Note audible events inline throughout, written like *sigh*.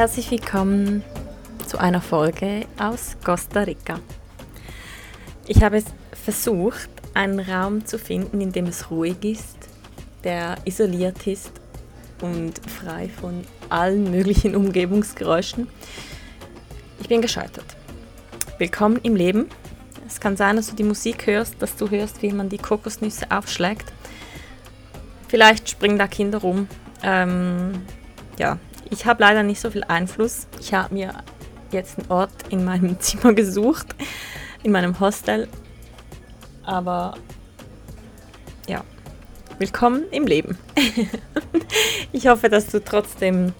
Herzlich willkommen zu einer Folge aus Costa Rica. Ich habe versucht, einen Raum zu finden, in dem es ruhig ist, der isoliert ist und frei von allen möglichen Umgebungsgeräuschen. Ich bin gescheitert. Willkommen im Leben. Es kann sein, dass du die Musik hörst, dass du hörst, wie man die Kokosnüsse aufschlägt. Vielleicht springen da Kinder rum. Ähm, ja, ich habe leider nicht so viel Einfluss. Ich habe mir jetzt einen Ort in meinem *laughs* Zimmer gesucht, in meinem Hostel. Aber ja, willkommen im Leben. *laughs* ich hoffe, dass du trotzdem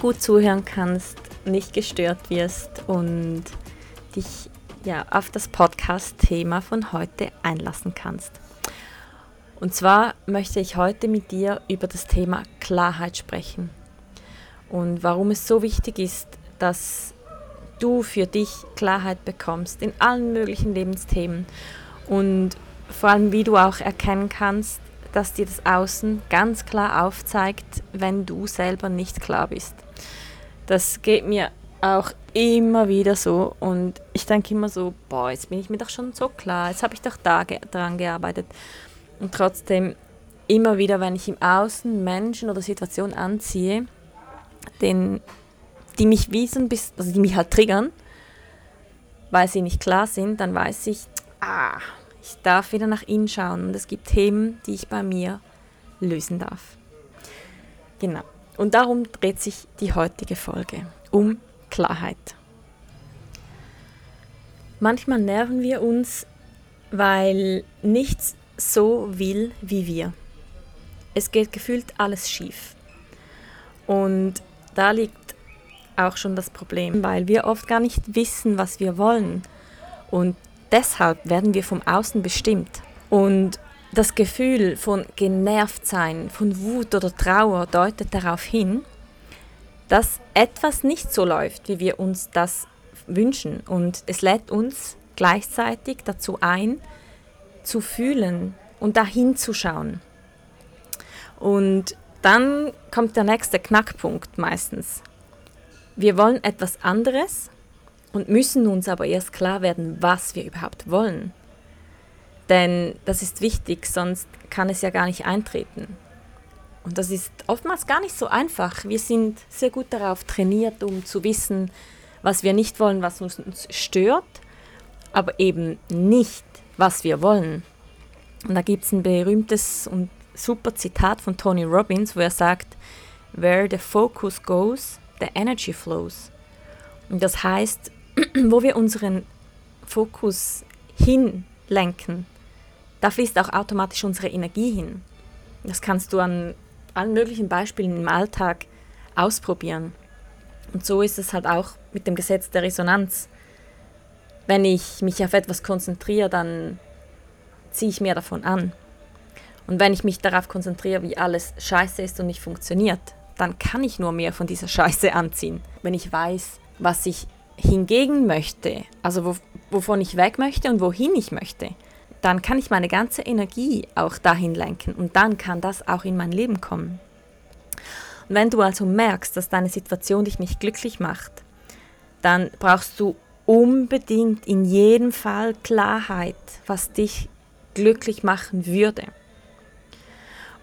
gut zuhören kannst, nicht gestört wirst und dich ja auf das Podcast-Thema von heute einlassen kannst. Und zwar möchte ich heute mit dir über das Thema Klarheit sprechen und warum es so wichtig ist, dass du für dich Klarheit bekommst in allen möglichen Lebensthemen und vor allem wie du auch erkennen kannst, dass dir das Außen ganz klar aufzeigt, wenn du selber nicht klar bist. Das geht mir auch immer wieder so und ich denke immer so, boah, jetzt bin ich mir doch schon so klar, jetzt habe ich doch da ge daran gearbeitet. Und trotzdem immer wieder, wenn ich im Außen Menschen oder Situationen anziehe, den, die mich wie so ein bisschen, also die mich halt triggern, weil sie nicht klar sind, dann weiß ich, ah, ich darf wieder nach innen schauen und es gibt Themen, die ich bei mir lösen darf. Genau. Und darum dreht sich die heutige Folge um Klarheit. Manchmal nerven wir uns, weil nichts so will wie wir. Es geht gefühlt alles schief. Und da liegt auch schon das Problem, weil wir oft gar nicht wissen, was wir wollen. Und deshalb werden wir vom Außen bestimmt. Und das Gefühl von genervt sein, von Wut oder Trauer deutet darauf hin, dass etwas nicht so läuft, wie wir uns das wünschen. Und es lädt uns gleichzeitig dazu ein, zu fühlen und dahin zu schauen. Und dann kommt der nächste Knackpunkt meistens. Wir wollen etwas anderes und müssen uns aber erst klar werden, was wir überhaupt wollen. Denn das ist wichtig, sonst kann es ja gar nicht eintreten. Und das ist oftmals gar nicht so einfach. Wir sind sehr gut darauf trainiert, um zu wissen, was wir nicht wollen, was uns stört, aber eben nicht, was wir wollen. Und da gibt es ein berühmtes und super Zitat von Tony Robbins, wo er sagt, Where the focus goes, the energy flows. Und das heißt, *clears throat* wo wir unseren Fokus hinlenken, da fließt auch automatisch unsere Energie hin. Das kannst du an allen möglichen Beispielen im Alltag ausprobieren. Und so ist es halt auch mit dem Gesetz der Resonanz. Wenn ich mich auf etwas konzentriere, dann ziehe ich mehr davon an. Und wenn ich mich darauf konzentriere, wie alles scheiße ist und nicht funktioniert, dann kann ich nur mehr von dieser Scheiße anziehen. Wenn ich weiß, was ich hingegen möchte, also wo, wovon ich weg möchte und wohin ich möchte, dann kann ich meine ganze Energie auch dahin lenken und dann kann das auch in mein Leben kommen. Und wenn du also merkst, dass deine Situation dich nicht glücklich macht, dann brauchst du unbedingt in jedem Fall Klarheit, was dich glücklich machen würde.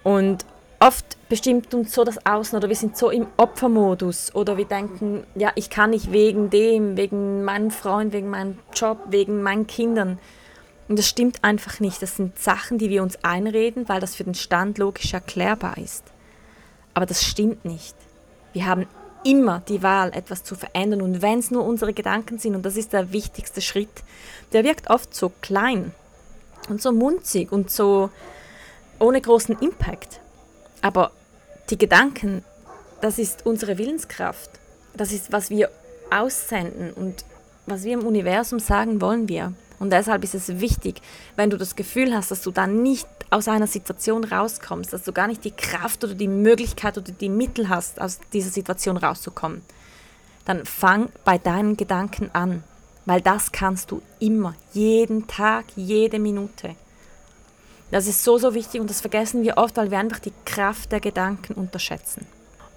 Und oft bestimmt uns so das Außen oder wir sind so im Opfermodus oder wir denken, ja, ich kann nicht wegen dem, wegen meinem Freund, wegen meinem Job, wegen meinen Kindern. Und das stimmt einfach nicht. Das sind Sachen, die wir uns einreden, weil das für den Stand logisch erklärbar ist. Aber das stimmt nicht. Wir haben immer die Wahl, etwas zu verändern. Und wenn es nur unsere Gedanken sind, und das ist der wichtigste Schritt, der wirkt oft so klein und so munzig und so ohne großen Impact. Aber die Gedanken, das ist unsere Willenskraft. Das ist, was wir aussenden und was wir im Universum sagen wollen wir. Und deshalb ist es wichtig, wenn du das Gefühl hast, dass du dann nicht aus einer Situation rauskommst, dass du gar nicht die Kraft oder die Möglichkeit oder die Mittel hast, aus dieser Situation rauszukommen, dann fang bei deinen Gedanken an, weil das kannst du immer, jeden Tag, jede Minute. Das ist so, so wichtig und das vergessen wir oft, weil wir einfach die Kraft der Gedanken unterschätzen.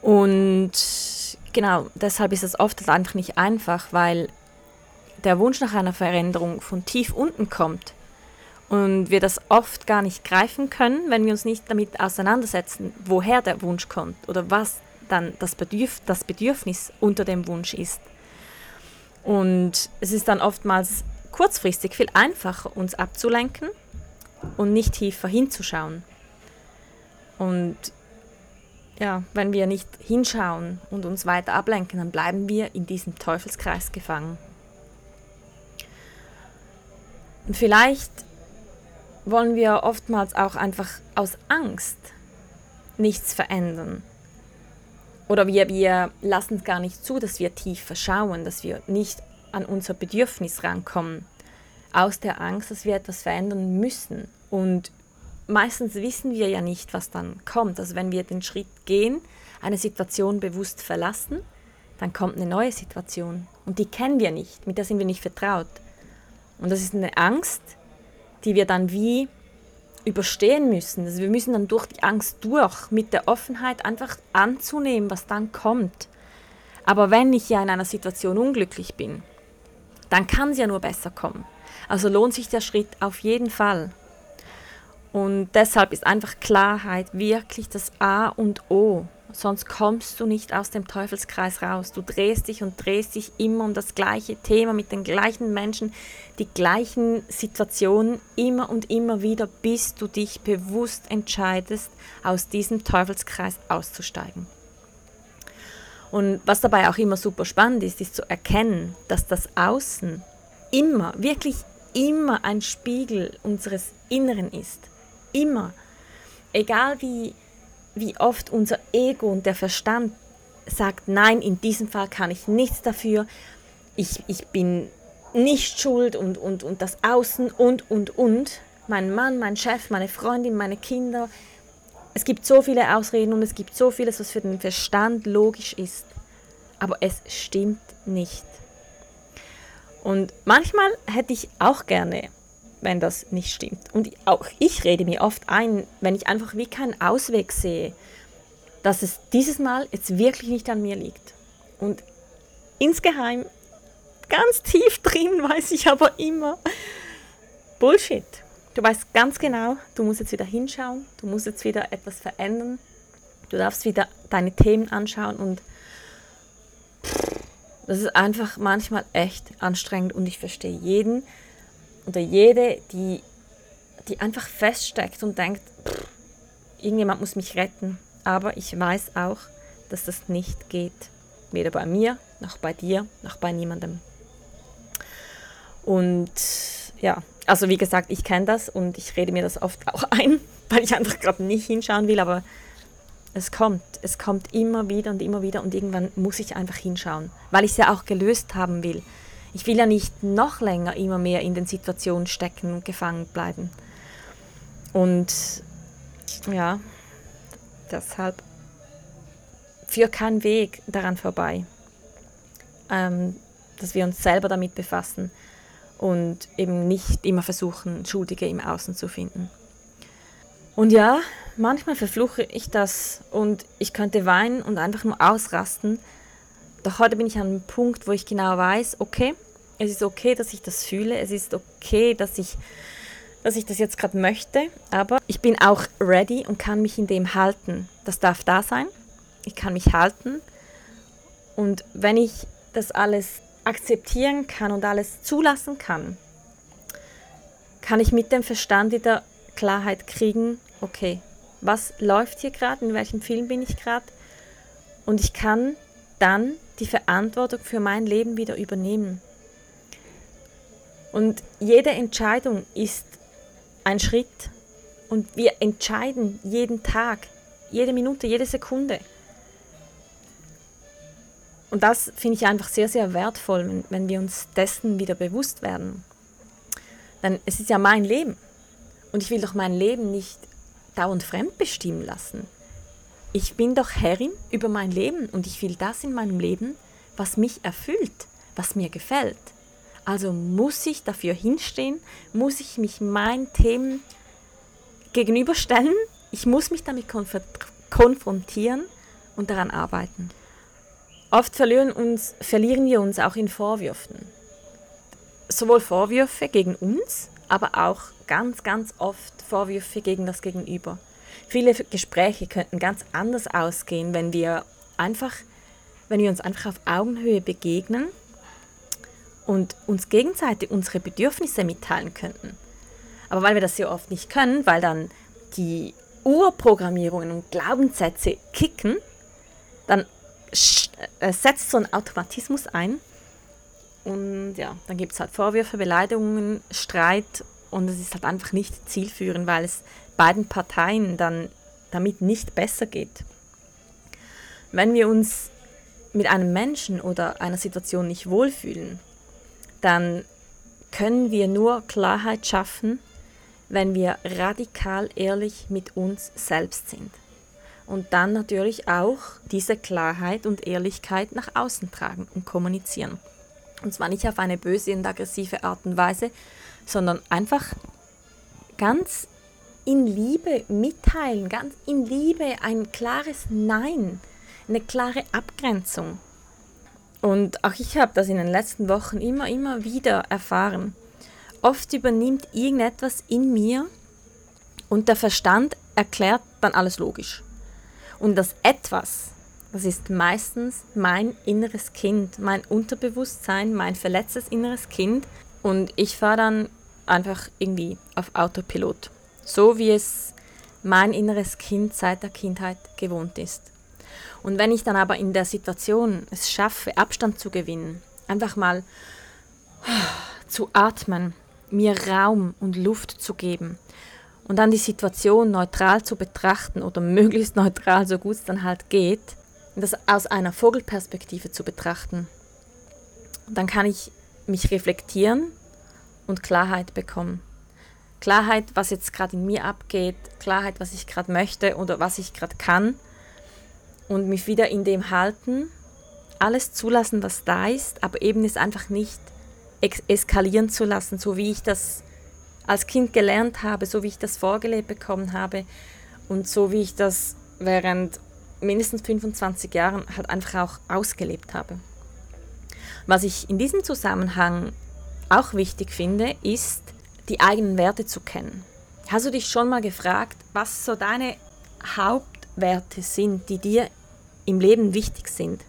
Und genau, deshalb ist es oft einfach nicht einfach, weil der Wunsch nach einer Veränderung von tief unten kommt und wir das oft gar nicht greifen können, wenn wir uns nicht damit auseinandersetzen, woher der Wunsch kommt oder was dann das, Bedürf das Bedürfnis unter dem Wunsch ist. Und es ist dann oftmals kurzfristig viel einfacher, uns abzulenken und nicht tiefer hinzuschauen. Und ja, wenn wir nicht hinschauen und uns weiter ablenken, dann bleiben wir in diesem Teufelskreis gefangen. Und vielleicht wollen wir oftmals auch einfach aus Angst nichts verändern. Oder wir, wir lassen es gar nicht zu, dass wir tiefer schauen, dass wir nicht an unser Bedürfnis rankommen. Aus der Angst, dass wir etwas verändern müssen. Und meistens wissen wir ja nicht, was dann kommt. Also wenn wir den Schritt gehen, eine Situation bewusst verlassen, dann kommt eine neue Situation. Und die kennen wir nicht, mit der sind wir nicht vertraut. Und das ist eine Angst, die wir dann wie überstehen müssen. Also wir müssen dann durch die Angst durch, mit der Offenheit einfach anzunehmen, was dann kommt. Aber wenn ich ja in einer Situation unglücklich bin, dann kann es ja nur besser kommen. Also lohnt sich der Schritt auf jeden Fall. Und deshalb ist einfach Klarheit wirklich das A und O sonst kommst du nicht aus dem Teufelskreis raus. Du drehst dich und drehst dich immer um das gleiche Thema mit den gleichen Menschen, die gleichen Situationen immer und immer wieder, bis du dich bewusst entscheidest, aus diesem Teufelskreis auszusteigen. Und was dabei auch immer super spannend ist, ist zu erkennen, dass das Außen immer, wirklich immer ein Spiegel unseres Inneren ist. Immer. Egal wie wie oft unser Ego und der Verstand sagt, nein, in diesem Fall kann ich nichts dafür, ich, ich bin nicht schuld und, und, und das Außen und, und, und. Mein Mann, mein Chef, meine Freundin, meine Kinder. Es gibt so viele Ausreden und es gibt so vieles, was für den Verstand logisch ist. Aber es stimmt nicht. Und manchmal hätte ich auch gerne wenn das nicht stimmt. Und auch ich rede mir oft ein, wenn ich einfach wie keinen Ausweg sehe, dass es dieses Mal jetzt wirklich nicht an mir liegt. Und insgeheim, ganz tief drin, *laughs* weiß ich aber immer, Bullshit. Du weißt ganz genau, du musst jetzt wieder hinschauen, du musst jetzt wieder etwas verändern, du darfst wieder deine Themen anschauen und das ist einfach manchmal echt anstrengend und ich verstehe jeden, oder jede, die, die einfach feststeckt und denkt, pff, irgendjemand muss mich retten. Aber ich weiß auch, dass das nicht geht. Weder bei mir, noch bei dir, noch bei niemandem. Und ja, also wie gesagt, ich kenne das und ich rede mir das oft auch *laughs* ein, weil ich einfach gerade nicht hinschauen will, aber es kommt, es kommt immer wieder und immer wieder und irgendwann muss ich einfach hinschauen, weil ich es ja auch gelöst haben will. Ich will ja nicht noch länger immer mehr in den Situationen stecken und gefangen bleiben. Und ja, deshalb führt kein Weg daran vorbei, ähm, dass wir uns selber damit befassen und eben nicht immer versuchen, Schuldige im Außen zu finden. Und ja, manchmal verfluche ich das und ich könnte weinen und einfach nur ausrasten, doch heute bin ich an einem Punkt, wo ich genau weiß, okay, es ist okay, dass ich das fühle, es ist okay, dass ich, dass ich das jetzt gerade möchte, aber ich bin auch ready und kann mich in dem halten. Das darf da sein. Ich kann mich halten. Und wenn ich das alles akzeptieren kann und alles zulassen kann, kann ich mit dem Verstand wieder Klarheit kriegen, okay, was läuft hier gerade, in welchem Film bin ich gerade und ich kann dann die Verantwortung für mein Leben wieder übernehmen. Und jede Entscheidung ist ein Schritt und wir entscheiden jeden Tag, jede Minute, jede Sekunde. Und das finde ich einfach sehr, sehr wertvoll, wenn wir uns dessen wieder bewusst werden. Denn es ist ja mein Leben. Und ich will doch mein Leben nicht dauernd fremdbestimmen lassen. Ich bin doch Herrin über mein Leben und ich will das in meinem Leben, was mich erfüllt, was mir gefällt. Also muss ich dafür hinstehen, muss ich mich meinen Themen gegenüberstellen, ich muss mich damit konfrontieren und daran arbeiten. Oft verlieren, uns, verlieren wir uns auch in Vorwürfen. Sowohl Vorwürfe gegen uns, aber auch ganz, ganz oft Vorwürfe gegen das Gegenüber. Viele Gespräche könnten ganz anders ausgehen, wenn wir einfach, wenn wir uns einfach auf Augenhöhe begegnen und uns gegenseitig unsere Bedürfnisse mitteilen könnten. Aber weil wir das sehr oft nicht können, weil dann die Urprogrammierungen und Glaubenssätze kicken, dann äh, setzt so ein Automatismus ein. Und ja, dann gibt es halt Vorwürfe, Beleidigungen, Streit und es ist halt einfach nicht zielführend, weil es beiden Parteien dann damit nicht besser geht. Wenn wir uns mit einem Menschen oder einer Situation nicht wohlfühlen, dann können wir nur Klarheit schaffen, wenn wir radikal ehrlich mit uns selbst sind. Und dann natürlich auch diese Klarheit und Ehrlichkeit nach außen tragen und kommunizieren. Und zwar nicht auf eine böse und aggressive Art und Weise, sondern einfach ganz in Liebe mitteilen, ganz in Liebe ein klares Nein, eine klare Abgrenzung. Und auch ich habe das in den letzten Wochen immer, immer wieder erfahren. Oft übernimmt irgendetwas in mir und der Verstand erklärt dann alles logisch. Und das etwas, das ist meistens mein inneres Kind, mein Unterbewusstsein, mein verletztes inneres Kind. Und ich fahre dann einfach irgendwie auf Autopilot. So wie es mein inneres Kind seit der Kindheit gewohnt ist. Und wenn ich dann aber in der Situation es schaffe, Abstand zu gewinnen, einfach mal *sighs* zu atmen, mir Raum und Luft zu geben und dann die Situation neutral zu betrachten oder *laughs* möglichst neutral, so gut es dann halt geht, das aus einer Vogelperspektive zu betrachten, dann kann ich mich reflektieren und Klarheit bekommen. Klarheit, was jetzt gerade in mir abgeht, Klarheit, was ich gerade möchte oder was ich gerade kann und mich wieder in dem halten, alles zulassen, was da ist, aber eben es einfach nicht eskalieren zu lassen, so wie ich das als Kind gelernt habe, so wie ich das vorgelebt bekommen habe und so wie ich das während mindestens 25 Jahren halt einfach auch ausgelebt habe. Was ich in diesem Zusammenhang auch wichtig finde, ist, die eigenen Werte zu kennen. Hast du dich schon mal gefragt, was so deine Hauptwerte sind, die dir im Leben wichtig sind?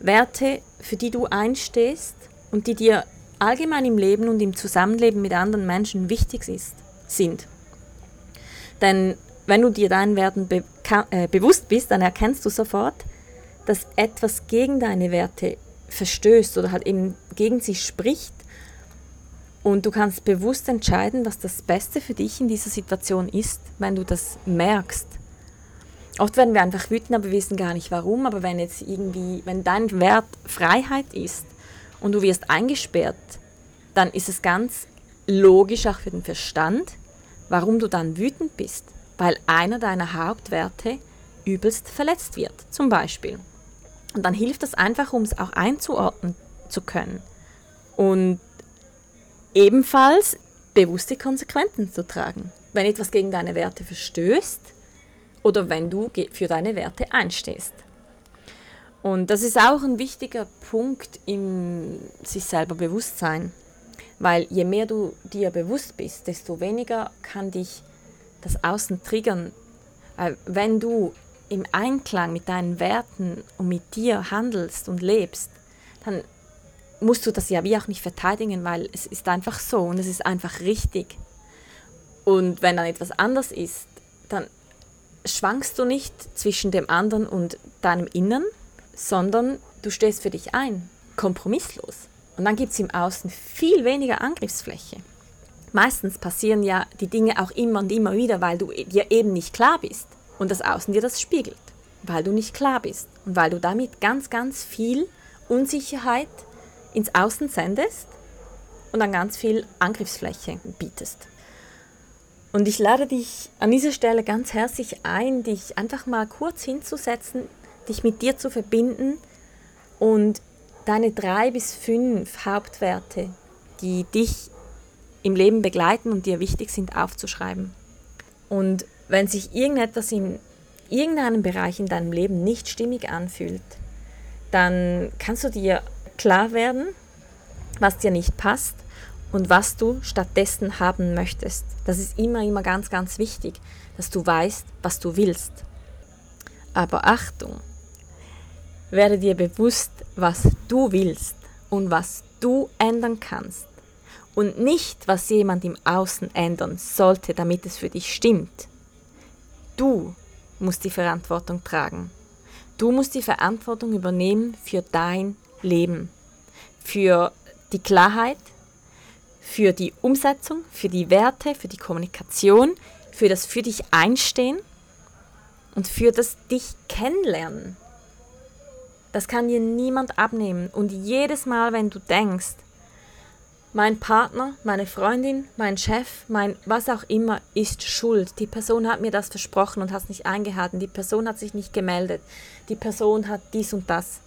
Werte, für die du einstehst und die dir allgemein im Leben und im Zusammenleben mit anderen Menschen wichtig ist, sind. Denn wenn du dir deinen Werten be äh, bewusst bist, dann erkennst du sofort, dass etwas gegen deine Werte verstößt oder halt eben gegen sie spricht. Und du kannst bewusst entscheiden, was das Beste für dich in dieser Situation ist, wenn du das merkst. Oft werden wir einfach wütend, aber wir wissen gar nicht warum. Aber wenn jetzt irgendwie, wenn dein Wert Freiheit ist und du wirst eingesperrt, dann ist es ganz logisch auch für den Verstand, warum du dann wütend bist. Weil einer deiner Hauptwerte übelst verletzt wird, zum Beispiel. Und dann hilft das einfach, um es auch einzuordnen zu können. Und ebenfalls bewusste Konsequenzen zu tragen. Wenn etwas gegen deine Werte verstößt oder wenn du für deine Werte einstehst. Und das ist auch ein wichtiger Punkt im sich selber Bewusstsein. Weil je mehr du dir bewusst bist, desto weniger kann dich das Außen triggern, äh, wenn du im Einklang mit deinen Werten und mit dir handelst und lebst, dann musst du das ja wie auch nicht verteidigen, weil es ist einfach so und es ist einfach richtig. Und wenn dann etwas anders ist, dann schwankst du nicht zwischen dem anderen und deinem Innern, sondern du stehst für dich ein, kompromisslos. Und dann gibt es im Außen viel weniger Angriffsfläche. Meistens passieren ja die Dinge auch immer und immer wieder, weil du dir eben nicht klar bist und das Außen dir das spiegelt, weil du nicht klar bist und weil du damit ganz, ganz viel Unsicherheit ins Außen sendest und dann ganz viel Angriffsfläche bietest. Und ich lade dich an dieser Stelle ganz herzlich ein, dich einfach mal kurz hinzusetzen, dich mit dir zu verbinden und deine drei bis fünf Hauptwerte, die dich im Leben begleiten und dir wichtig sind, aufzuschreiben. Und wenn sich irgendetwas in irgendeinem Bereich in deinem Leben nicht stimmig anfühlt, dann kannst du dir klar werden, was dir nicht passt und was du stattdessen haben möchtest. Das ist immer, immer ganz, ganz wichtig, dass du weißt, was du willst. Aber Achtung, werde dir bewusst, was du willst und was du ändern kannst und nicht, was jemand im Außen ändern sollte, damit es für dich stimmt. Du musst die Verantwortung tragen. Du musst die Verantwortung übernehmen für dein Leben, für die Klarheit, für die Umsetzung, für die Werte, für die Kommunikation, für das für dich einstehen und für das dich kennenlernen. Das kann dir niemand abnehmen. Und jedes Mal, wenn du denkst, mein Partner, meine Freundin, mein Chef, mein was auch immer ist schuld. Die Person hat mir das versprochen und hat es nicht eingehalten. Die Person hat sich nicht gemeldet. Die Person hat dies und das.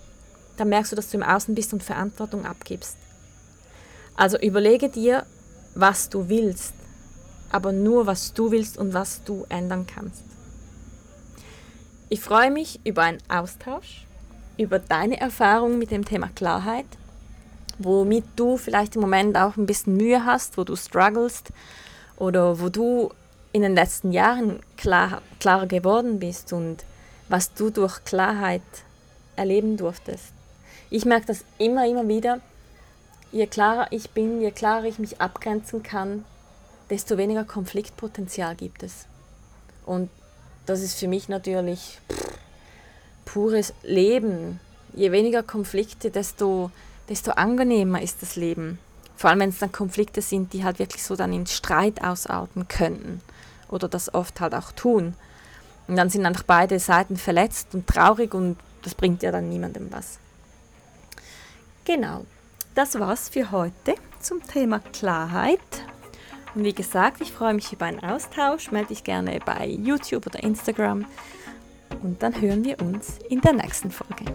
Dann merkst du, dass du im Außen bist und Verantwortung abgibst. Also überlege dir, was du willst, aber nur, was du willst und was du ändern kannst. Ich freue mich über einen Austausch, über deine Erfahrungen mit dem Thema Klarheit womit du vielleicht im Moment auch ein bisschen Mühe hast, wo du strugglest oder wo du in den letzten Jahren klar, klarer geworden bist und was du durch Klarheit erleben durftest. Ich merke das immer, immer wieder. Je klarer ich bin, je klarer ich mich abgrenzen kann, desto weniger Konfliktpotenzial gibt es. Und das ist für mich natürlich pures Leben. Je weniger Konflikte, desto desto angenehmer ist das Leben. Vor allem, wenn es dann Konflikte sind, die halt wirklich so dann in Streit ausarten könnten oder das oft halt auch tun. Und dann sind einfach beide Seiten verletzt und traurig und das bringt ja dann niemandem was. Genau, das war's für heute zum Thema Klarheit. Und wie gesagt, ich freue mich über einen Austausch. Melde dich gerne bei YouTube oder Instagram. Und dann hören wir uns in der nächsten Folge.